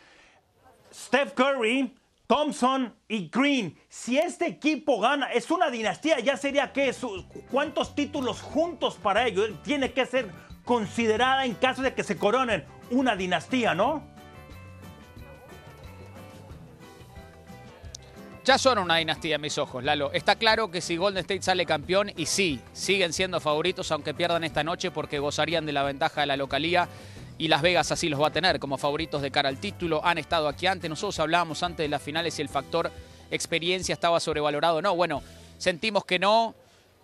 Steph Curry, Thompson y Green, si este equipo gana, es una dinastía, ya sería que cuántos títulos juntos para ellos tiene que ser considerada en caso de que se coronen una dinastía, ¿no? Ya son una dinastía en mis ojos, Lalo. Está claro que si Golden State sale campeón, y sí, siguen siendo favoritos, aunque pierdan esta noche, porque gozarían de la ventaja de la localía. Y Las Vegas así los va a tener como favoritos de cara al título. Han estado aquí antes. Nosotros hablábamos antes de las finales y el factor experiencia estaba sobrevalorado. No, bueno, sentimos que no,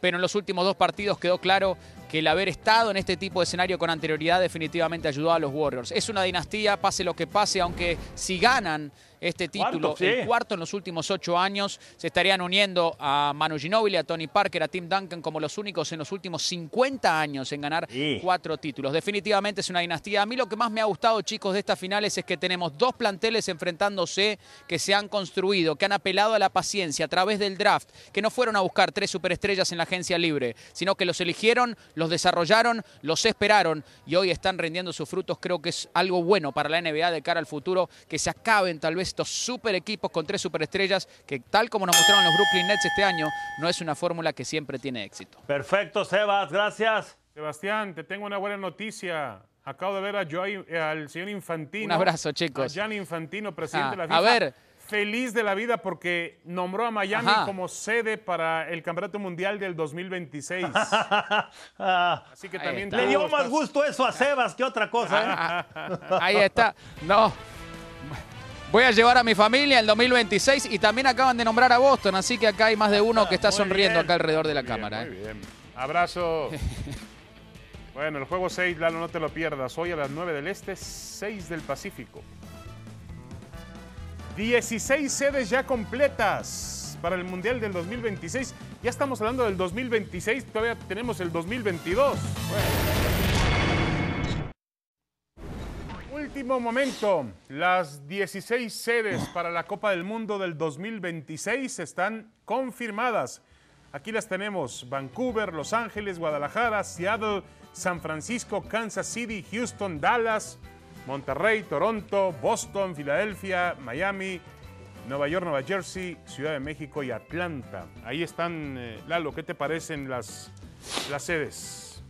pero en los últimos dos partidos quedó claro que el haber estado en este tipo de escenario con anterioridad definitivamente ayudó a los Warriors. Es una dinastía, pase lo que pase, aunque si ganan este título, Cuarto, sí. el cuarto en los últimos ocho años, se estarían uniendo a Manu Ginóbili, a Tony Parker, a Tim Duncan como los únicos en los últimos 50 años en ganar Sí. cuatro títulos. Definitivamente es una dinastía. A mí lo que más me ha gustado, chicos, de estas finales es que tenemos dos planteles enfrentándose que se han construido, que han apelado a la paciencia a través del draft, que no fueron a buscar tres superestrellas en la agencia libre, sino que los eligieron los desarrollaron, los esperaron y hoy están rindiendo sus frutos. Creo que es algo bueno para la NBA de cara al futuro, que se acaben tal vez estos super equipos con tres superestrellas, que tal como nos mostraron los Brooklyn Nets este año, no es una fórmula que siempre tiene éxito. Perfecto, Sebas, gracias. Sebastián, te tengo una buena noticia. Acabo de ver a Joy- al señor Infantino. Un abrazo, chicos. A Gianni Infantino, presidente Ah, de la a FIFA. ver. Feliz de la vida porque nombró a Miami Ajá. como sede para el Campeonato Mundial del 2026. Ah, Así que Ahí también le dio más gusto eso a Sebas que otra cosa. ¿eh? Ah, Ahí está. No. Voy a llevar a mi familia el 2026 y también acaban de nombrar a Boston, así que acá hay más de uno que está Muy sonriendo bien. acá alrededor de la Muy bien, cámara. Muy ¿eh? bien. Abrazo. bueno, el juego 6, Lalo, no te lo pierdas. Hoy a las 9 del Este, 6 del Pacífico. 16 sedes ya completas para el Mundial del 2026. Ya estamos hablando del 2026, todavía tenemos el 2022. Bueno. Último momento. Las 16 sedes para la Copa del Mundo del 2026 están confirmadas. Aquí las tenemos. Vancouver, Los Ángeles, Guadalajara, Seattle, San Francisco, Kansas City, Houston, Dallas, Monterrey, Toronto, Boston, Filadelfia, Miami, Nueva York, Nueva Jersey, Ciudad de México y Atlanta. Ahí están, eh, Lalo, ¿qué te parecen las, las sedes?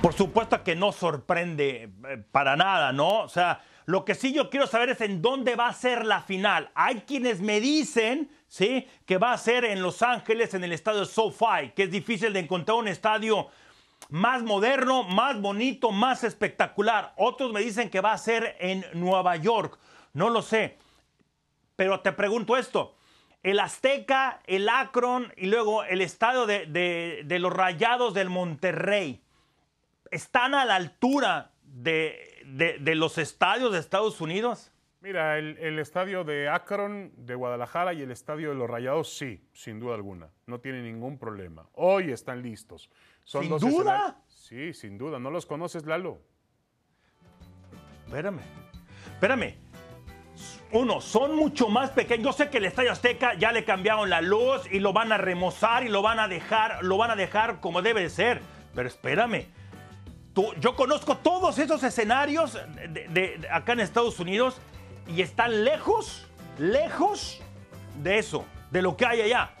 Por supuesto que no sorprende eh, para nada, ¿no? O sea, lo que sí yo quiero saber es en dónde va a ser la final. Hay quienes me dicen, ¿sí? Que va a ser en Los Ángeles, en el estadio SoFi, que es difícil de encontrar un estadio más moderno, más bonito, más espectacular. Otros me dicen que va a ser en Nueva York. No lo sé. Pero te pregunto esto. El Azteca, el Akron y luego el estadio de, los Rayados del Monterrey están a la altura de los estadios de Estados Unidos? Mira, el, el estadio de Akron, de Guadalajara y el estadio de los Rayados, sí, sin duda alguna. No tiene ningún problema. Hoy están listos. Son ¿Sin dos duda? Sí, sin duda. ¿No los conoces, Lalo? Espérame, espérame. Uno, son mucho más pequeños. Yo sé que el Estadio Azteca ya le cambiaron la luz y lo van a remozar y lo van a dejar, lo van a dejar como debe de ser. Pero espérame. Tú- yo conozco todos esos escenarios de, de- de acá en Estados Unidos y están lejos, lejos de eso, de lo que hay allá.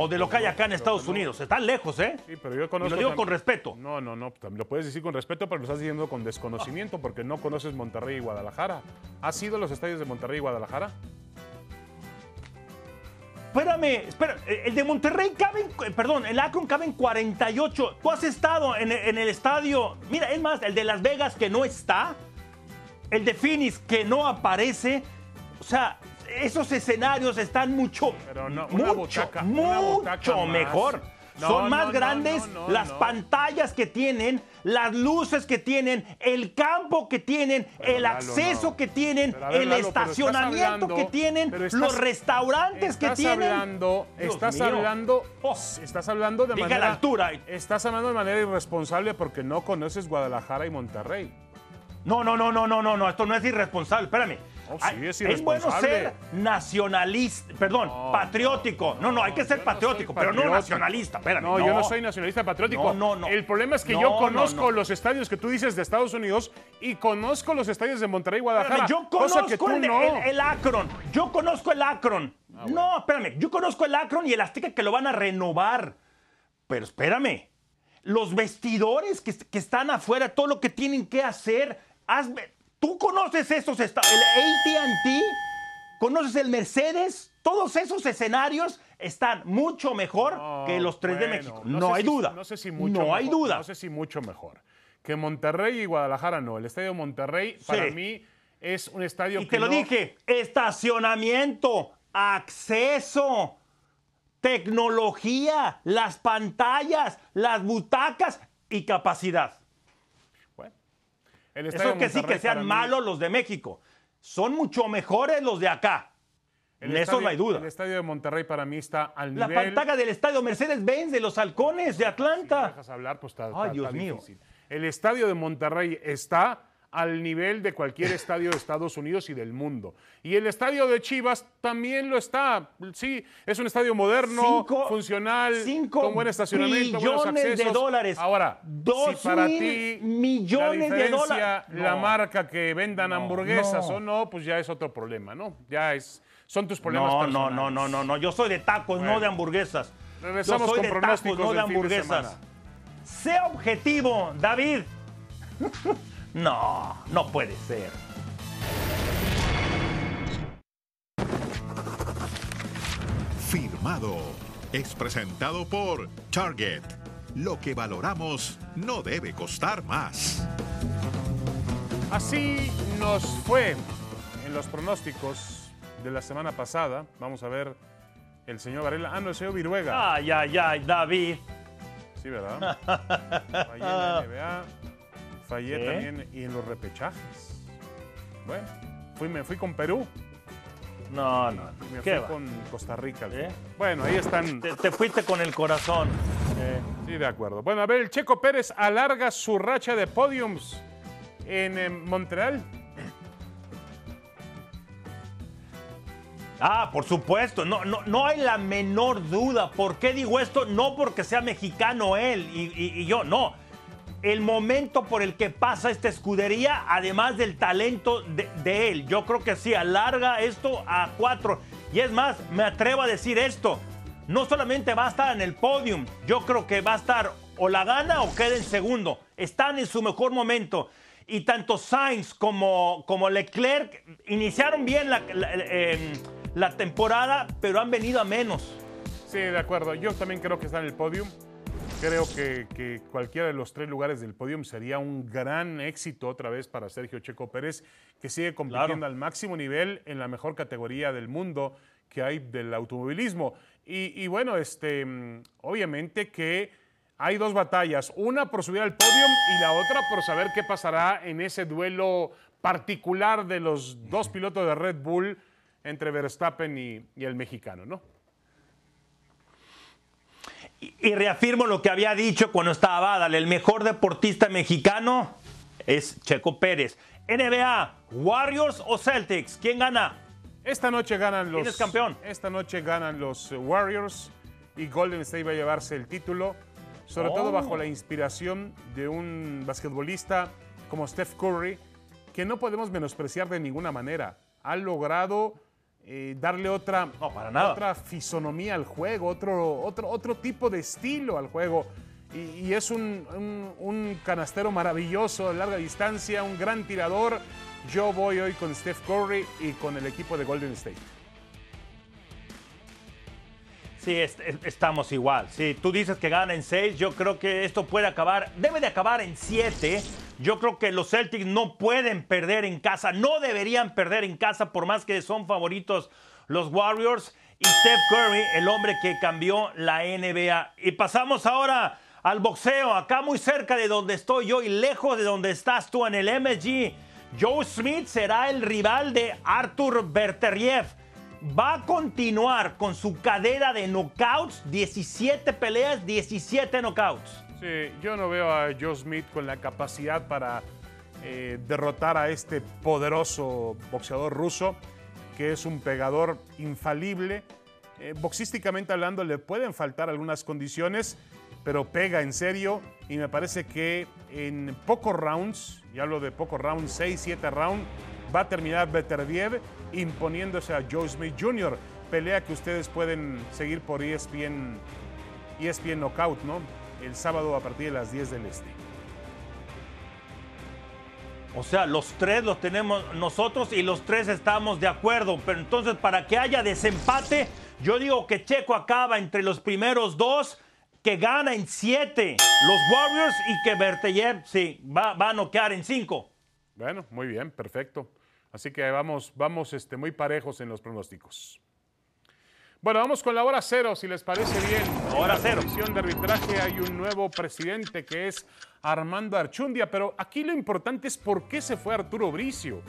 O de lo que hay acá en Estados Unidos. Están lejos, ¿eh? Sí, pero yo Y conozco. lo digo con respeto. No, no, no. Lo puedes decir con respeto, pero lo estás diciendo con desconocimiento porque no conoces Monterrey y Guadalajara. ¿Has ido a los estadios de Monterrey y Guadalajara? Espérame, espera, el de Monterrey cabe, en- perdón, el Akron cabe en 48. Tú has estado en, en el estadio, mira, es más, el de Las Vegas que no está, el de Phoenix que no aparece. O sea, esos escenarios están mucho, no, mucho, butaca- mucho mejor. No, Son más no, grandes las pantallas que tienen, las luces que tienen, el campo que tienen, Pero, el Lalo, acceso que tienen, ver, el Lalo, estás estacionamiento hablando- que tienen, estás- los restaurantes que Estás tienen. hablando, Dios estás mío. hablando, Oh. estás hablando de Diga manera la altura. Estás hablando de manera irresponsable porque no conoces Guadalajara y Monterrey. No, no, no, no, no, no, no, esto no es irresponsable, espérame. Oh, sí, es bueno ser nacionalista, perdón, No, patriótico. No, no, hay que ser patriótico, pero no nacionalista, espérame. No, yo no soy nacionalista patriótico. No, no, no. El problema es que yo no, conozco no. los estadios que tú dices de Estados Unidos y conozco los estadios de Monterrey y Guadalajara. Espérame, yo cosa conozco que tú el, el- el Akron. Yo conozco el Akron. No, espérame. Yo conozco el Akron y el Azteca que lo van a renovar. Pero espérame. Los vestidores que, que están afuera, todo lo que tienen que hacer. hazme- ¿Tú conoces esos estadios? El ATT, ¿conoces el Mercedes? Todos esos escenarios están mucho mejor No, que los tres de México. no hay si- duda. No sé si mucho No hay mejor, duda. No sé si mucho mejor. Que Monterrey y Guadalajara no. El estadio Monterrey, para mí, es un estadio Y que te lo dije, estacionamiento, acceso, tecnología, las pantallas, las butacas y capacidad. Eso que sí que sean malos los de México. Son mucho mejores los de acá. el eso estadio- no hay duda. El estadio de Monterrey para mí está al La nivel... pantalla del estadio Mercedes-Benz de los halcones de Si me Atlanta. dejas hablar, pues está, Ay, está- Dios está mío. difícil. El estadio de Monterrey está al nivel de cualquier estadio de Estados Unidos y del mundo. Y el estadio de Chivas también lo está. Sí, es un estadio moderno, Cinco- funcional, cinco con buen estacionamiento, buenos billones de accesos. dólares. Ahora, Dos si para mil ti millones la de dólares. la No. marca que vendan No, hamburguesas no. o no, pues ya es otro problema, ¿no? Ya es, son tus problemas No, no, personales. no, no, no, no. Yo soy de tacos, Bueno. no de hamburguesas. Regresamos Yo soy con de tacos, pronósticos no de hamburguesas. Sea objetivo, David. no, no puede ser. Firmado. Es presentado por Target. Lo que valoramos no debe costar más. Así nos fue en los pronósticos de la semana pasada. Vamos a ver el señor Varela. Ah, no, el señor Viruega. Ay, ay, ay, David. Sí, ¿verdad? Fallé en la NBA. Fallé ¿Qué? también y en los repechajes. Bueno, fui, me fui con Perú. No, no. y Me ¿Qué fui va? con Costa Rica. ¿Eh? Bueno, ahí están. Te, te fuiste con el corazón. Eh, Sí, de acuerdo. Bueno, a ver, el Checo Pérez alarga su racha de podiums en eh, Montreal. Ah, por supuesto, no, no, no hay la menor duda. ¿Por qué digo esto? No porque sea mexicano él y, y- y yo, no. El momento por el que pasa esta escudería, además del talento de, él, yo creo que sí, alarga esto a cuatro. Y es más, me atrevo a decir esto, no solamente va a estar en el podium, yo creo que va a estar o la gana o queda en segundo. Están en su mejor momento. Y tanto Sainz como, como Leclerc iniciaron bien la, la- em, la temporada, pero han venido a menos. Sí, de acuerdo. Yo también creo que está en el podium. Creo que, que cualquiera de los tres lugares del podium sería un gran éxito otra vez para Sergio Checo Pérez, que sigue compitiendo Claro. al máximo nivel en la mejor categoría del mundo que hay del automovilismo. Y, y bueno, este, obviamente que hay dos batallas, una por subir al podium y la otra por saber qué pasará en ese duelo particular de los dos pilotos de Red Bull entre Verstappen y, y el mexicano, ¿no? Y, reafirmo lo que había dicho cuando estaba Adal, el mejor deportista mexicano es Checo Pérez. NBA, Warriors o Celtics, ¿quién gana? Esta noche ganan los. ¿Quién es campeón? Esta noche ganan los Warriors y Golden State va a llevarse el título, sobre Oh. todo bajo la inspiración de un basquetbolista como Steph Curry, que no podemos menospreciar de ninguna manera. Ha logrado eh, darle otra, No, para nada. otra fisonomía al juego, otro, otro, otro tipo de estilo al juego. Y, y es un, un- un canastero maravilloso de larga distancia, un gran tirador. Yo voy hoy con Steph Curry y con el equipo de Golden State. Sí, es- es- estamos igual. Sí, tú dices que gana en seis. Yo creo que esto puede acabar, debe de acabar en siete. Yo creo que los Celtics no pueden perder en casa, no deberían perder en casa por más que son favoritos los Warriors y Steph Curry, el hombre que cambió la NBA. Y pasamos ahora al boxeo, acá muy cerca de donde estoy yo y lejos de donde estás tú en el MSG. Joe Smith será el rival de Arthur Berteriev va a continuar con su cadena de knockouts, 17 peleas, 17 knockouts. Sí, yo no veo a Joe Smith con la capacidad para eh, derrotar a este poderoso boxeador ruso, que es un pegador infalible. Eh, boxísticamente hablando, le pueden faltar algunas condiciones, pero pega en serio y me parece que en pocos rounds, y hablo de pocos rounds, 6, 7 rounds, va a terminar Beterbiev imponiéndose a Joe Smith Jr., pelea que ustedes pueden seguir por ESPN, ESPN Knockout, ¿no? El sábado a partir de las 10 del Este. O sea, los tres los tenemos nosotros y los tres estamos de acuerdo. Pero entonces, para que haya desempate, yo digo que Checo acaba entre los primeros dos, que gana en siete los Warriors y que Berteyev, sí, va, va a noquear en cinco. Bueno, muy bien, perfecto. Así que vamos, vamos este, muy parejos en los pronósticos. Bueno, vamos con la hora cero, si les parece bien. Hora en la cero. Comisión de arbitraje hay un nuevo presidente que es Armando Archundia, pero aquí lo importante es por qué se fue Arturo Bricio.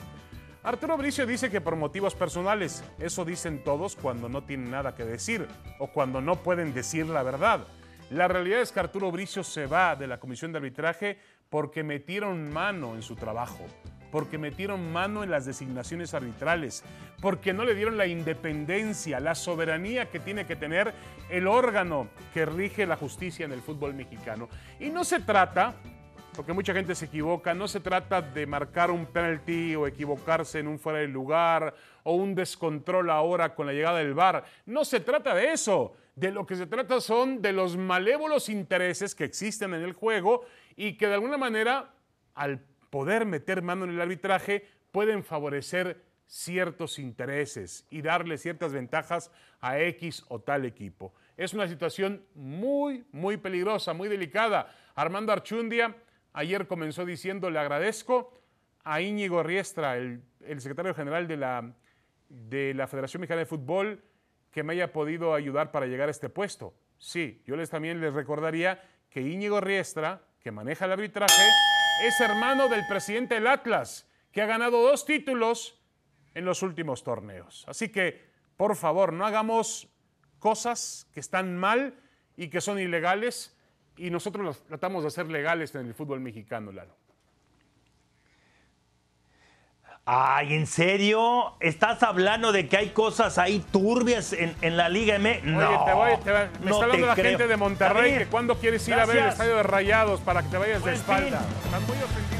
Arturo Bricio dice que por motivos personales, eso dicen todos cuando no tienen nada que decir o cuando no pueden decir la verdad. La realidad es que Arturo Bricio se va de la comisión de arbitraje porque metieron mano en su trabajo. Porque metieron mano en las designaciones arbitrales, porque no le dieron la independencia, la soberanía que tiene que tener el órgano que rige la justicia en el fútbol mexicano. Y no se trata, porque mucha gente se equivoca, no se trata de marcar un penalti o equivocarse en un fuera de lugar o un descontrol ahora con la llegada del VAR. No se trata de eso. De lo que se trata son de los malévolos intereses que existen en el juego y que de alguna manera, al poder meter mano en el arbitraje, pueden favorecer ciertos intereses y darle ciertas ventajas a X o tal equipo. Es una situación muy, muy peligrosa, muy delicada. Armando Archundia ayer comenzó diciendo, le agradezco a Íñigo Riestra, el, el secretario general de la, de la Federación Mexicana de Fútbol, que me haya podido ayudar para llegar a este puesto. Sí, yo les también les recordaría que Íñigo Riestra, que maneja el arbitraje, es hermano del presidente del Atlas, que ha ganado dos títulos en los últimos torneos. Así que, por favor, no hagamos cosas que están mal y que son ilegales y nosotros tratamos de hacer legales en el fútbol mexicano, Lalo. Ay, ¿en serio? ¿Estás hablando de que hay cosas ahí turbias en, en la Liga M? No. Oye, te voy, te va- me no está hablando la creo. gente de Monterrey que cuando quieres ir a ver el estadio de Rayados para que te vayas de espalda. fin. Están muy ofendidos.